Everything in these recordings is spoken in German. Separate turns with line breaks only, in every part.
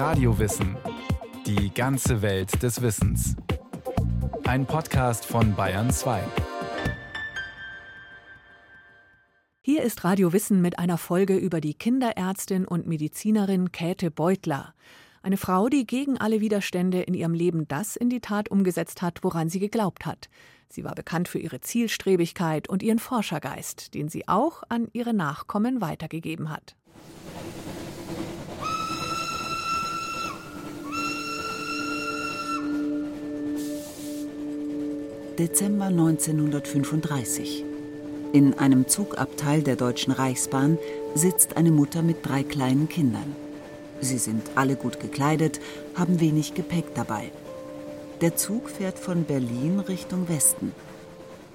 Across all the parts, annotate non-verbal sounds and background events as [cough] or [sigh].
Radiowissen. Die ganze Welt des Wissens. Ein Podcast von Bayern 2.
Hier ist Radio Wissen mit einer Folge über die Kinderärztin und Medizinerin Käthe Beutler. Eine Frau, die gegen alle Widerstände in ihrem Leben das in die Tat umgesetzt hat, woran sie geglaubt hat. Sie war bekannt für ihre Zielstrebigkeit und ihren Forschergeist, den sie auch an ihre Nachkommen weitergegeben hat.
Dezember 1935. In einem Zugabteil der Deutschen Reichsbahn sitzt eine Mutter mit drei kleinen Kindern. Sie sind alle gut gekleidet, haben wenig Gepäck dabei. Der Zug fährt von Berlin Richtung Westen.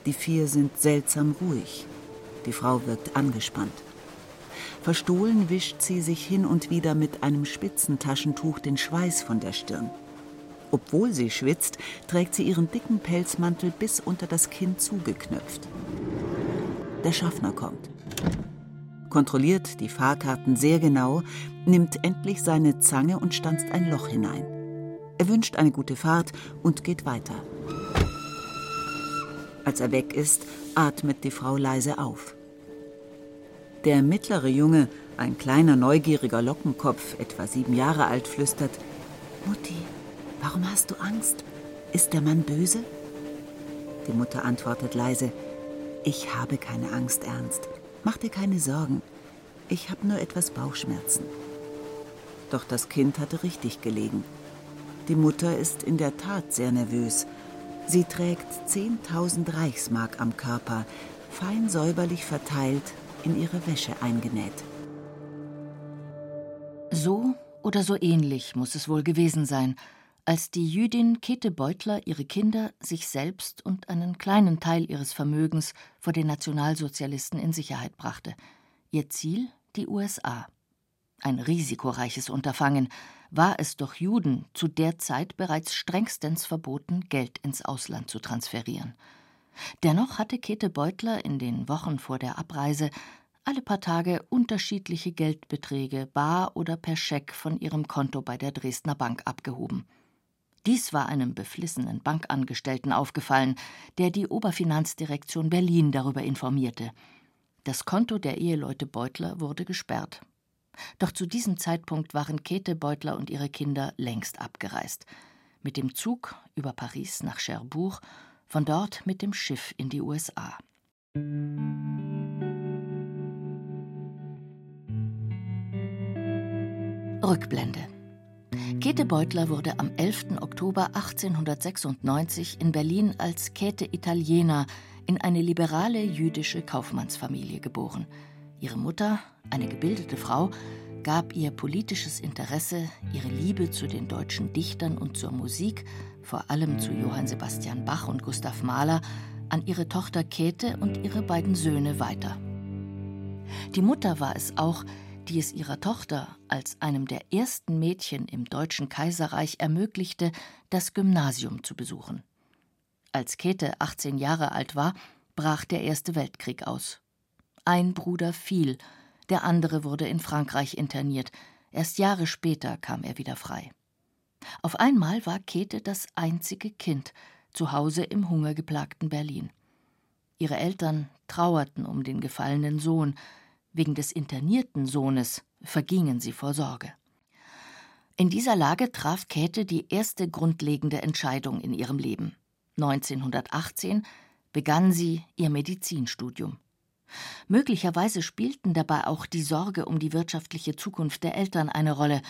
Die vier sind seltsam ruhig. Die Frau wirkt angespannt. Verstohlen wischt sie sich hin und wieder mit einem Spitzentaschentuch den Schweiß von der Stirn. Obwohl sie schwitzt, trägt sie ihren dicken Pelzmantel bis unter das Kinn zugeknöpft. Der Schaffner kommt. Kontrolliert die Fahrkarten sehr genau, nimmt endlich seine Zange und stanzt ein Loch hinein. Er wünscht eine gute Fahrt und geht weiter. Als er weg ist, atmet die Frau leise auf. Der mittlere Junge, ein kleiner neugieriger Lockenkopf, etwa sieben Jahre alt, flüstert Mutti, warum hast du Angst? Ist der Mann böse? Die Mutter antwortet leise Ich habe keine Angst, Ernst. Mach dir keine Sorgen. Ich habe nur etwas Bauchschmerzen. Doch das Kind hatte richtig gelegen. Die Mutter ist in der Tat sehr nervös. Sie trägt 10.000 Reichsmark am Körper, fein säuberlich verteilt, in ihre Wäsche eingenäht.
So oder so ähnlich muss es wohl gewesen sein, als die Jüdin Käthe Beutler ihre Kinder, sich selbst und einen kleinen Teil ihres Vermögens vor den Nationalsozialisten in Sicherheit brachte. Ihr Ziel die USA. Ein risikoreiches Unterfangen, war es doch Juden zu der Zeit bereits strengstens verboten, Geld ins Ausland zu transferieren. Dennoch hatte Käthe Beutler in den Wochen vor der Abreise alle paar Tage unterschiedliche Geldbeträge bar oder per Scheck von ihrem Konto bei der Dresdner Bank abgehoben. Dies war einem beflissenen Bankangestellten aufgefallen, der die Oberfinanzdirektion Berlin darüber informierte. Das Konto der Eheleute Beutler wurde gesperrt. Doch zu diesem Zeitpunkt waren Käthe Beutler und ihre Kinder längst abgereist. Mit dem Zug über Paris nach Cherbourg, von dort mit dem Schiff in die USA. Rückblende. Käthe Beutler wurde am 11. Oktober 1896 in Berlin als Käthe Italiener in eine liberale jüdische Kaufmannsfamilie geboren. Ihre Mutter, eine gebildete Frau, gab ihr politisches Interesse, ihre Liebe zu den deutschen Dichtern und zur Musik, vor allem zu Johann Sebastian Bach und Gustav Mahler, an ihre Tochter Käthe und ihre beiden Söhne weiter. Die Mutter war es auch, die es ihrer Tochter als einem der ersten Mädchen im Deutschen Kaiserreich ermöglichte, das Gymnasium zu besuchen. Als Käthe 18 Jahre alt war, brach der Erste Weltkrieg aus. Ein Bruder fiel, der andere wurde in Frankreich interniert. Erst Jahre später kam er wieder frei. Auf einmal war Käthe das einzige Kind zu Hause im hungergeplagten Berlin. Ihre Eltern trauerten um den gefallenen Sohn, wegen des internierten Sohnes vergingen sie vor Sorge. In dieser Lage traf Käthe die erste grundlegende Entscheidung in ihrem Leben. 1918 begann sie ihr Medizinstudium. Möglicherweise spielten dabei auch die Sorge um die wirtschaftliche Zukunft der Eltern eine Rolle,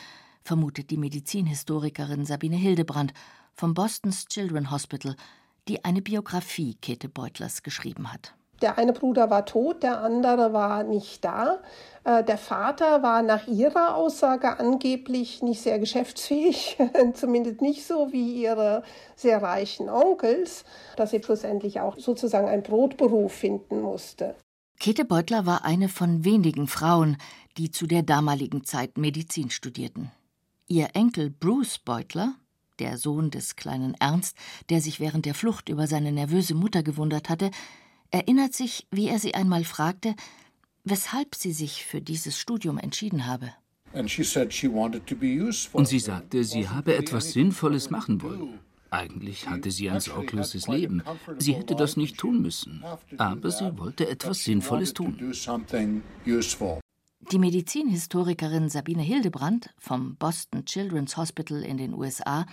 vermutet die Medizinhistorikerin Sabine Hildebrand vom Boston's Children Hospital, die eine Biografie Käthe Beutlers geschrieben hat.
Der eine Bruder war tot, der andere war nicht da. Äh, der Vater war nach ihrer Aussage angeblich nicht sehr geschäftsfähig, [laughs] zumindest nicht so wie ihre sehr reichen Onkels, dass sie schlussendlich auch sozusagen einen Brotberuf finden musste.
Käthe Beutler war eine von wenigen Frauen, die zu der damaligen Zeit Medizin studierten. Ihr Enkel Bruce Beutler, der Sohn des kleinen Ernst, der sich während der Flucht über seine nervöse Mutter gewundert hatte, erinnert sich, wie er sie einmal fragte, weshalb sie sich für dieses Studium entschieden habe.
Und sie sagte, sie habe etwas Sinnvolles machen wollen. Eigentlich hatte sie ein sorgloses Leben. Sie hätte das nicht tun müssen. Aber sie wollte etwas Sinnvolles tun.
Die Medizinhistorikerin Sabine Hildebrandt vom Boston Children's Hospital in den USA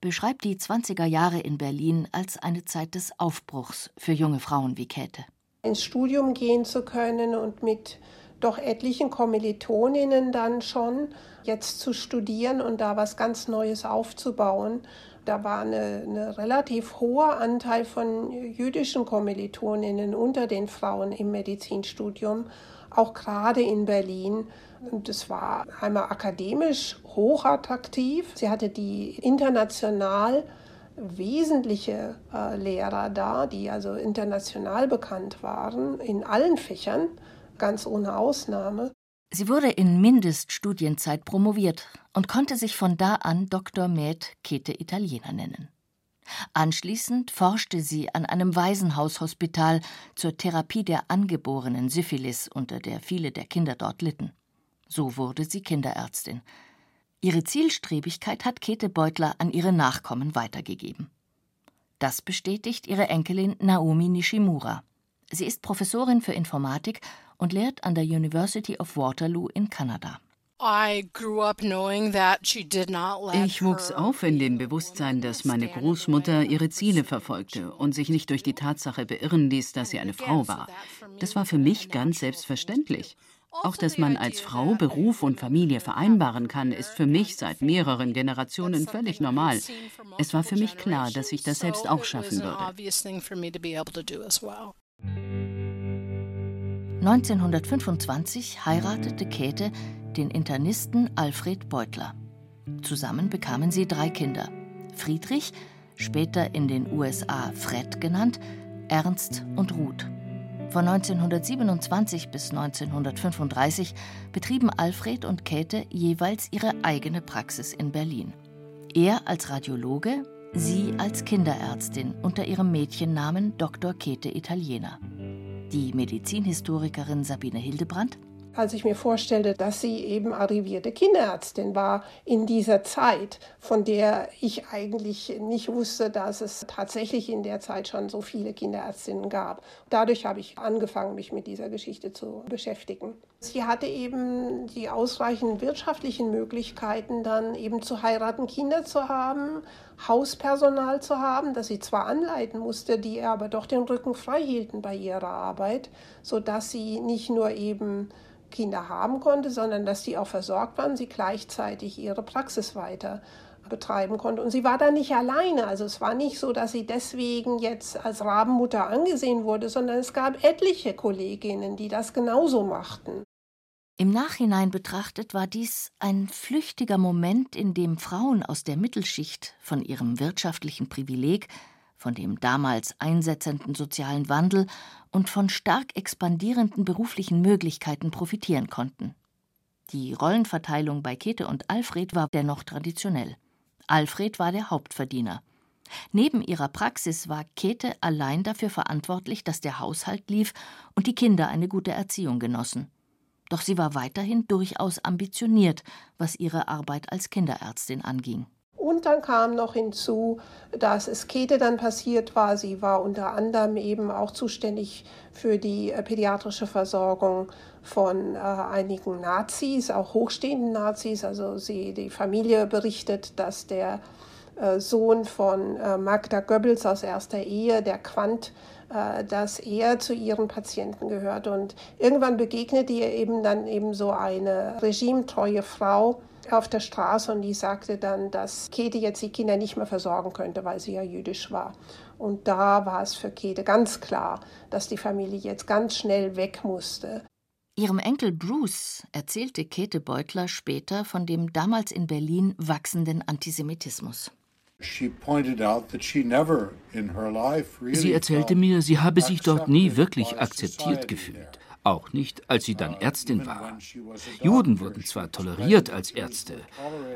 beschreibt die 20er Jahre in Berlin als eine Zeit des Aufbruchs für junge Frauen wie Käthe.
Ins Studium gehen zu können und mit doch etlichen Kommilitoninnen dann schon jetzt zu studieren und da was ganz Neues aufzubauen. Da war eine relativ hoher Anteil von jüdischen Kommilitoninnen unter den Frauen im Medizinstudium, auch gerade in Berlin. Und es war einmal akademisch hochattraktiv. Sie hatte die international wesentliche äh, Lehrer da, die also international bekannt waren in allen Fächern, ganz ohne Ausnahme.
Sie wurde in Mindeststudienzeit promoviert und konnte sich von da an Dr. Med Käthe Italiener nennen. Anschließend forschte sie an einem Waisenhaushospital zur Therapie der angeborenen Syphilis, unter der viele der Kinder dort litten. So wurde sie Kinderärztin. Ihre Zielstrebigkeit hat Käthe Beutler an ihre Nachkommen weitergegeben. Das bestätigt ihre Enkelin Naomi Nishimura. Sie ist Professorin für Informatik und lehrt an der University of Waterloo in Kanada.
Ich wuchs auf in dem Bewusstsein, dass meine Großmutter ihre Ziele verfolgte und sich nicht durch die Tatsache beirren ließ, dass sie eine Frau war. Das war für mich ganz selbstverständlich. Auch dass man als Frau Beruf und Familie vereinbaren kann, ist für mich seit mehreren Generationen völlig normal. Es war für mich klar, dass ich das selbst auch schaffen würde.
1925 heiratete Käthe den Internisten Alfred Beutler. Zusammen bekamen sie drei Kinder: Friedrich, später in den USA Fred genannt, Ernst und Ruth. Von 1927 bis 1935 betrieben Alfred und Käthe jeweils ihre eigene Praxis in Berlin. Er als Radiologe, sie als Kinderärztin unter ihrem Mädchennamen Dr. Käthe Italiener. Die Medizinhistorikerin Sabine Hildebrandt
als ich mir vorstellte, dass sie eben arrivierte Kinderärztin war in dieser Zeit, von der ich eigentlich nicht wusste, dass es tatsächlich in der Zeit schon so viele Kinderärztinnen gab. Dadurch habe ich angefangen, mich mit dieser Geschichte zu beschäftigen. Sie hatte eben die ausreichenden wirtschaftlichen Möglichkeiten, dann eben zu heiraten, Kinder zu haben, Hauspersonal zu haben, das sie zwar anleiten musste, die aber doch den Rücken frei hielten bei ihrer Arbeit, sodass sie nicht nur eben Kinder haben konnte, sondern dass die auch versorgt waren, sie gleichzeitig ihre Praxis weiter betreiben konnte. Und sie war da nicht alleine. Also es war nicht so, dass sie deswegen jetzt als Rabenmutter angesehen wurde, sondern es gab etliche Kolleginnen, die das genauso machten.
Im Nachhinein betrachtet war dies ein flüchtiger Moment, in dem Frauen aus der Mittelschicht von ihrem wirtschaftlichen Privileg von dem damals einsetzenden sozialen Wandel und von stark expandierenden beruflichen Möglichkeiten profitieren konnten. Die Rollenverteilung bei Käthe und Alfred war dennoch traditionell. Alfred war der Hauptverdiener. Neben ihrer Praxis war Käthe allein dafür verantwortlich, dass der Haushalt lief und die Kinder eine gute Erziehung genossen. Doch sie war weiterhin durchaus ambitioniert, was ihre Arbeit als Kinderärztin anging.
Und dann kam noch hinzu, dass es Käthe dann passiert war. Sie war unter anderem eben auch zuständig für die äh, pädiatrische Versorgung von äh, einigen Nazis, auch hochstehenden Nazis. Also sie, die Familie berichtet, dass der äh, Sohn von äh, Magda Goebbels aus erster Ehe, der Quant, dass er zu ihren Patienten gehört. Und irgendwann begegnet ihr eben dann eben so eine regimetreue Frau, auf der Straße und die sagte dann, dass Käthe jetzt die Kinder nicht mehr versorgen könnte, weil sie ja jüdisch war. Und da war es für Käthe ganz klar, dass die Familie jetzt ganz schnell weg musste.
Ihrem Enkel Bruce erzählte Käthe Beutler später von dem damals in Berlin wachsenden Antisemitismus.
Sie erzählte mir, sie habe sich dort nie wirklich akzeptiert gefühlt auch nicht, als sie dann Ärztin war. Juden wurden zwar toleriert als Ärzte,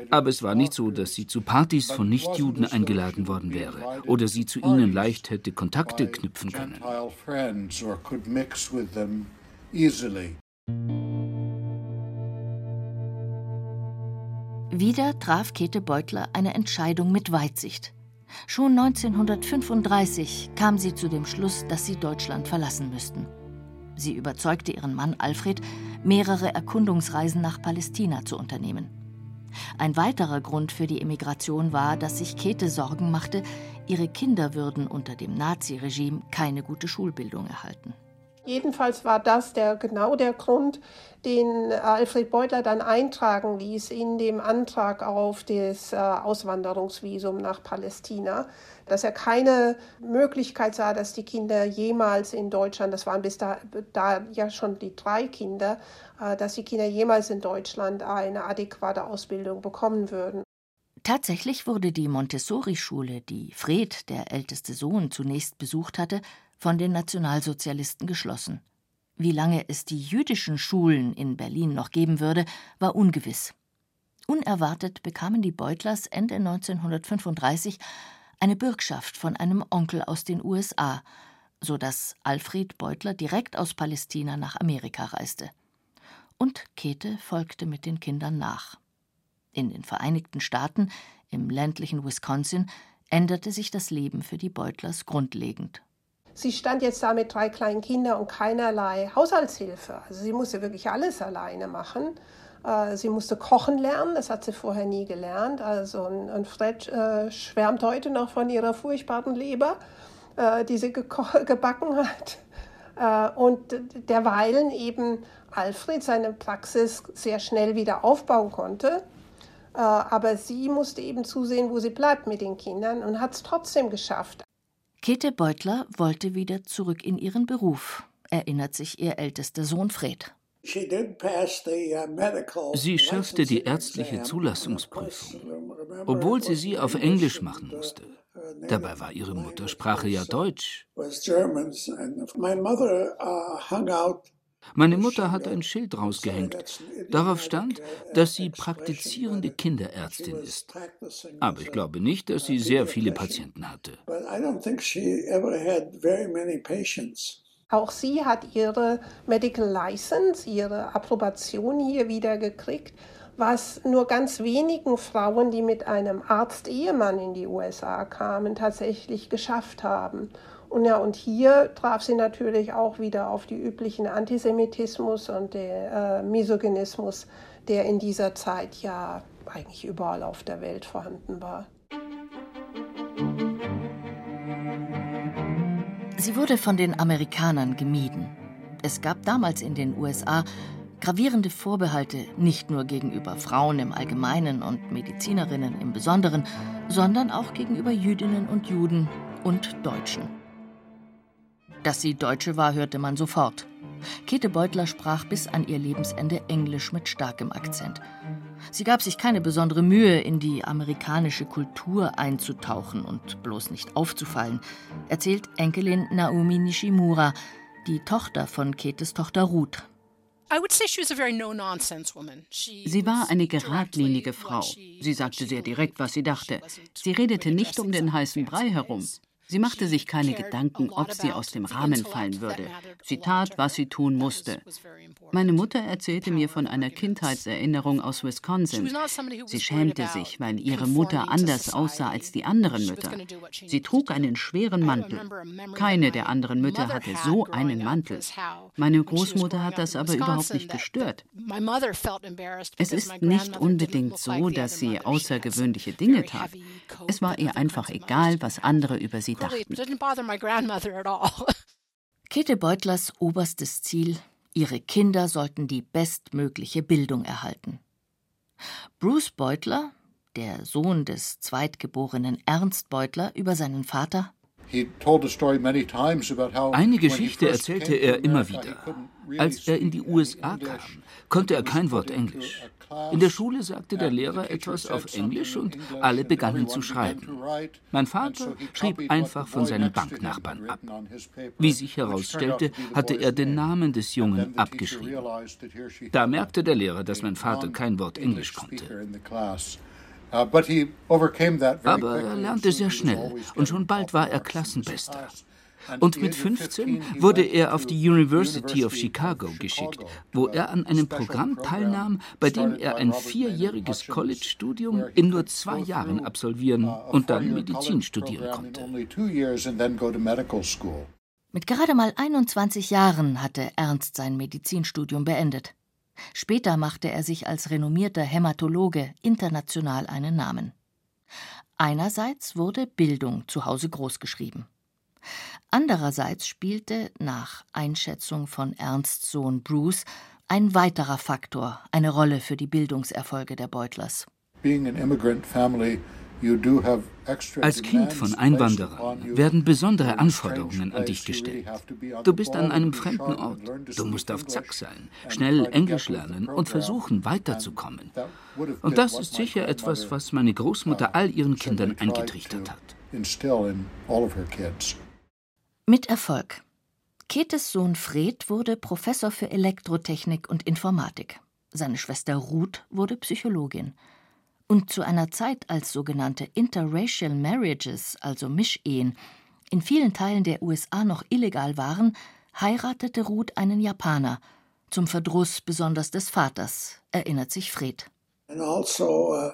aber es war nicht so, dass sie zu Partys von Nichtjuden eingeladen worden wäre oder sie zu ihnen leicht hätte Kontakte knüpfen können.
Wieder traf Käthe Beutler eine Entscheidung mit Weitsicht. Schon 1935 kam sie zu dem Schluss, dass sie Deutschland verlassen müssten. Sie überzeugte ihren Mann Alfred, mehrere Erkundungsreisen nach Palästina zu unternehmen. Ein weiterer Grund für die Emigration war, dass sich Käthe Sorgen machte, ihre Kinder würden unter dem Naziregime keine gute Schulbildung erhalten.
Jedenfalls war das der, genau der Grund, den Alfred Beutler dann eintragen ließ in dem Antrag auf das äh, Auswanderungsvisum nach Palästina, dass er keine Möglichkeit sah, dass die Kinder jemals in Deutschland, das waren bis da, da ja schon die drei Kinder, äh, dass die Kinder jemals in Deutschland eine adäquate Ausbildung bekommen würden.
Tatsächlich wurde die Montessori-Schule, die Fred, der älteste Sohn, zunächst besucht hatte, von den Nationalsozialisten geschlossen. Wie lange es die jüdischen Schulen in Berlin noch geben würde, war ungewiss. Unerwartet bekamen die Beutlers Ende 1935 eine Bürgschaft von einem Onkel aus den USA, so dass Alfred Beutler direkt aus Palästina nach Amerika reiste. Und Käthe folgte mit den Kindern nach. In den Vereinigten Staaten, im ländlichen Wisconsin, änderte sich das Leben für die Beutlers grundlegend.
Sie stand jetzt da mit drei kleinen Kindern und keinerlei Haushaltshilfe. Also sie musste wirklich alles alleine machen. Äh, sie musste kochen lernen, das hat sie vorher nie gelernt. Also und Fred äh, schwärmt heute noch von ihrer furchtbaren Leber, äh, die sie [laughs] gebacken hat. Und derweilen eben Alfred seine Praxis sehr schnell wieder aufbauen konnte. Aber sie musste eben zusehen, wo sie bleibt mit den Kindern und hat es trotzdem geschafft.
Käthe Beutler wollte wieder zurück in ihren Beruf, erinnert sich ihr ältester Sohn Fred.
Uh, sie schaffte die ärztliche Zulassungsprüfung, obwohl sie sie auf Englisch machen musste. Dabei war ihre Muttersprache ja Deutsch. Meine Mutter hat ein Schild rausgehängt. Darauf stand, dass sie praktizierende Kinderärztin ist. Aber ich glaube nicht, dass sie sehr viele Patienten hatte.
Auch sie hat ihre Medical License, ihre Approbation hier wieder gekriegt, was nur ganz wenigen Frauen, die mit einem Arzt-Ehemann in die USA kamen, tatsächlich geschafft haben. Und ja, und hier traf sie natürlich auch wieder auf die üblichen Antisemitismus und den äh, Misogynismus, der in dieser Zeit ja eigentlich überall auf der Welt vorhanden war.
Sie wurde von den Amerikanern gemieden. Es gab damals in den USA gravierende Vorbehalte nicht nur gegenüber Frauen im Allgemeinen und Medizinerinnen im Besonderen, sondern auch gegenüber Jüdinnen und Juden und Deutschen. Dass sie Deutsche war, hörte man sofort. Käthe Beutler sprach bis an ihr Lebensende Englisch mit starkem Akzent. Sie gab sich keine besondere Mühe, in die amerikanische Kultur einzutauchen und bloß nicht aufzufallen, erzählt Enkelin Naomi Nishimura, die Tochter von Käthes Tochter Ruth.
Sie war eine geradlinige Frau. Sie sagte sehr direkt, was sie dachte. Sie redete nicht um den heißen Brei herum. Sie machte sich keine Gedanken, ob sie aus dem Rahmen fallen würde. Sie tat, was sie tun musste. Meine Mutter erzählte mir von einer Kindheitserinnerung aus Wisconsin. Sie schämte sich, weil ihre Mutter anders aussah als die anderen Mütter. Sie trug einen schweren Mantel. Keine der anderen Mütter hatte so einen Mantel. Meine Großmutter hat das aber überhaupt nicht gestört. Es ist nicht unbedingt so, dass sie außergewöhnliche Dinge tat. Es war ihr einfach egal, was andere über sie dachten. [laughs]
Käthe Beutlers oberstes Ziel, ihre Kinder sollten die bestmögliche Bildung erhalten. Bruce Beutler, der Sohn des zweitgeborenen Ernst Beutler, über seinen Vater.
Eine Geschichte erzählte er immer wieder. Als er in die USA kam, konnte er kein Wort Englisch. In der Schule sagte der Lehrer etwas auf Englisch und alle begannen zu schreiben. Mein Vater schrieb einfach von seinen Banknachbarn ab. Wie sich herausstellte, hatte er den Namen des Jungen abgeschrieben. Da merkte der Lehrer, dass mein Vater kein Wort Englisch konnte. Aber er lernte sehr schnell und schon bald war er Klassenbester.
Und mit 15 wurde er auf die University of Chicago geschickt, wo er an einem Programm teilnahm, bei dem er ein vierjähriges College-Studium in nur zwei Jahren absolvieren und dann Medizin studieren konnte.
Mit gerade mal 21 Jahren hatte Ernst sein Medizinstudium beendet. Später machte er sich als renommierter Hämatologe international einen Namen. Einerseits wurde Bildung zu Hause großgeschrieben. Andererseits spielte, nach Einschätzung von Ernsts Sohn Bruce, ein weiterer Faktor eine Rolle für die Bildungserfolge der Beutlers. Being an immigrant family
als Kind von Einwanderern werden besondere Anforderungen an dich gestellt. Du bist an einem fremden Ort. Du musst auf Zack sein, schnell Englisch lernen und versuchen, weiterzukommen. Und das ist sicher etwas, was meine Großmutter all ihren Kindern eingetrichtert hat.
Mit Erfolg. Ketes Sohn Fred wurde Professor für Elektrotechnik und Informatik. Seine Schwester Ruth wurde Psychologin. Und zu einer Zeit, als sogenannte Interracial Marriages, also Mischehen, in vielen Teilen der USA noch illegal waren, heiratete Ruth einen Japaner, zum Verdruss besonders des Vaters, erinnert sich Fred.
Also, uh,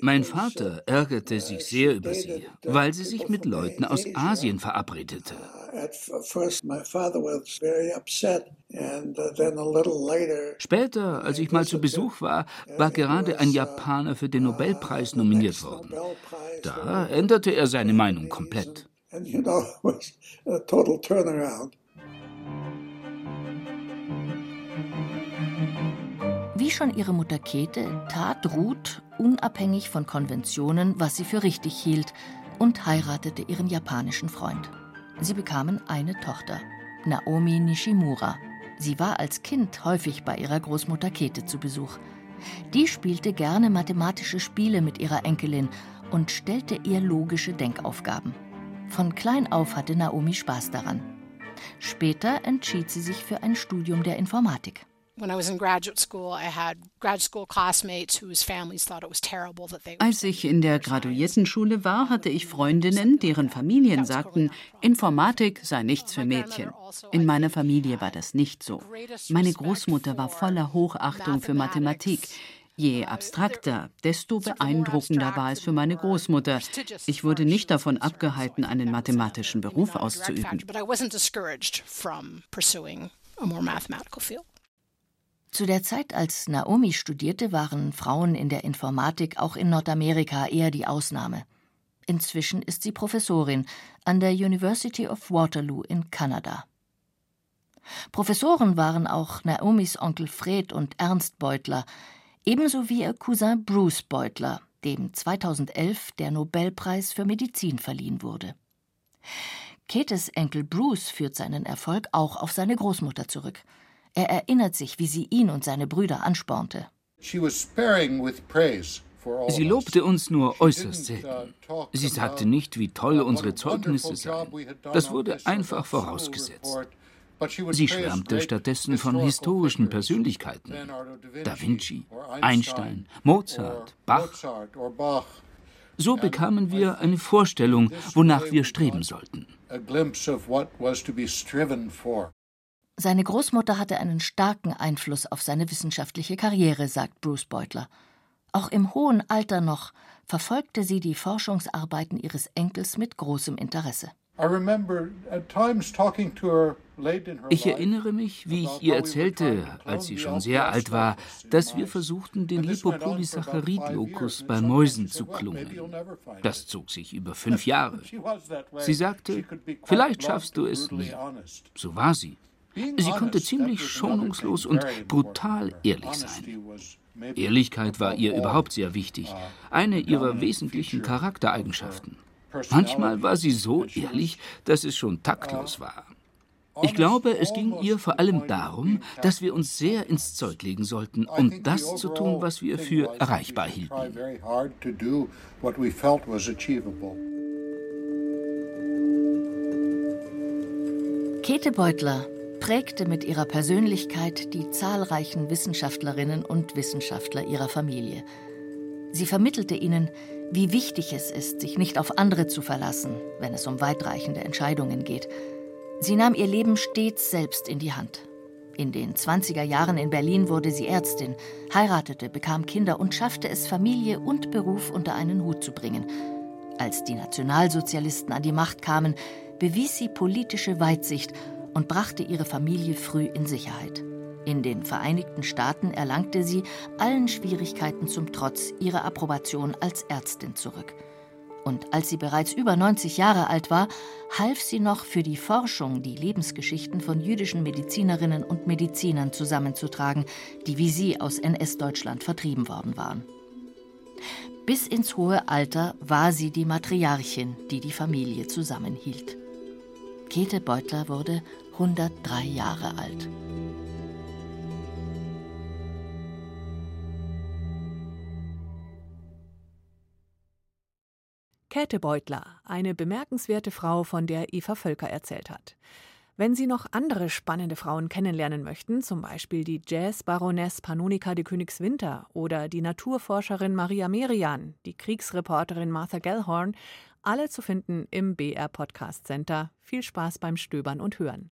mein Vater ärgerte sich sehr über sie, weil sie sich mit Leuten aus Asien verabredete. Uh, Später, als ich mal zu Besuch war, war gerade ein Japaner für den Nobelpreis nominiert worden. Da änderte er seine Meinung komplett. [laughs]
Wie schon ihre Mutter Käthe tat Ruth unabhängig von Konventionen, was sie für richtig hielt, und heiratete ihren japanischen Freund. Sie bekamen eine Tochter, Naomi Nishimura. Sie war als Kind häufig bei ihrer Großmutter Käthe zu Besuch. Die spielte gerne mathematische Spiele mit ihrer Enkelin und stellte ihr logische Denkaufgaben. Von klein auf hatte Naomi Spaß daran. Später entschied sie sich für ein Studium der Informatik.
Als ich in der Graduiertenschule war, hatte ich Freundinnen, deren Familien sagten, Informatik sei nichts für Mädchen. Also in meiner Familie war das nicht so. Meine Großmutter war voller Hochachtung für Mathematik. Je abstrakter, desto beeindruckender war es für meine Großmutter. Ich wurde nicht davon abgehalten, einen mathematischen Beruf auszuüben.
Zu der Zeit, als Naomi studierte, waren Frauen in der Informatik auch in Nordamerika eher die Ausnahme. Inzwischen ist sie Professorin an der University of Waterloo in Kanada. Professoren waren auch Naomis Onkel Fred und Ernst Beutler, ebenso wie ihr Cousin Bruce Beutler, dem 2011 der Nobelpreis für Medizin verliehen wurde. Ketes Enkel Bruce führt seinen Erfolg auch auf seine Großmutter zurück – er erinnert sich, wie sie ihn und seine Brüder anspornte.
Sie lobte uns nur äußerst selten. Sie sagte nicht, wie toll unsere Zeugnisse seien. Das wurde einfach vorausgesetzt. Sie schwärmte stattdessen von historischen Persönlichkeiten. Da Vinci, Einstein, Mozart, Bach. So bekamen wir eine Vorstellung, wonach wir streben sollten.
Seine Großmutter hatte einen starken Einfluss auf seine wissenschaftliche Karriere, sagt Bruce Beutler. Auch im hohen Alter noch verfolgte sie die Forschungsarbeiten ihres Enkels mit großem Interesse.
Ich erinnere mich, wie ich ihr erzählte, als sie schon sehr alt war, dass wir versuchten, den Lipopolysaccharid-Locus bei Mäusen zu klonen. Das zog sich über fünf Jahre. [laughs] Sie sagte, vielleicht schaffst du es nie. So war sie. Sie konnte ziemlich schonungslos und brutal ehrlich sein. Ehrlichkeit war ihr überhaupt sehr wichtig, eine ihrer wesentlichen Charaktereigenschaften. Manchmal war sie so ehrlich, dass es schon taktlos war. Ich glaube, es ging ihr vor allem darum, dass wir uns sehr ins Zeug legen sollten, um das zu tun, was wir für erreichbar hielten.
Käthe Beutler prägte mit ihrer Persönlichkeit die zahlreichen Wissenschaftlerinnen und Wissenschaftler ihrer Familie. Sie vermittelte ihnen, wie wichtig es ist, sich nicht auf andere zu verlassen, wenn es um weitreichende Entscheidungen geht. Sie nahm ihr Leben stets selbst in die Hand. In den 20er Jahren in Berlin wurde sie Ärztin, heiratete, bekam Kinder und schaffte es, Familie und Beruf unter einen Hut zu bringen. Als die Nationalsozialisten an die Macht kamen, bewies sie politische Weitsicht und brachte ihre Familie früh in Sicherheit. In den Vereinigten Staaten erlangte sie, allen Schwierigkeiten zum Trotz, ihre Approbation als Ärztin zurück. Und als sie bereits über 90 Jahre alt war, half sie noch für die Forschung, die Lebensgeschichten von jüdischen Medizinerinnen und Medizinern zusammenzutragen, die wie sie aus NS-Deutschland vertrieben worden waren. Bis ins hohe Alter war sie die Matriarchin, die die Familie zusammenhielt. Käthe Beutler wurde 103 Jahre alt.
Käthe Beutler, eine bemerkenswerte Frau, von der Eva Völker erzählt hat. Wenn Sie noch andere spannende Frauen kennenlernen möchten, zum Beispiel die Jazz-Baroness Panonika de Königswinter oder die Naturforscherin Maria Merian, die Kriegsreporterin Martha Gellhorn, alle zu finden im BR Podcast Center. Viel Spaß beim Stöbern und Hören.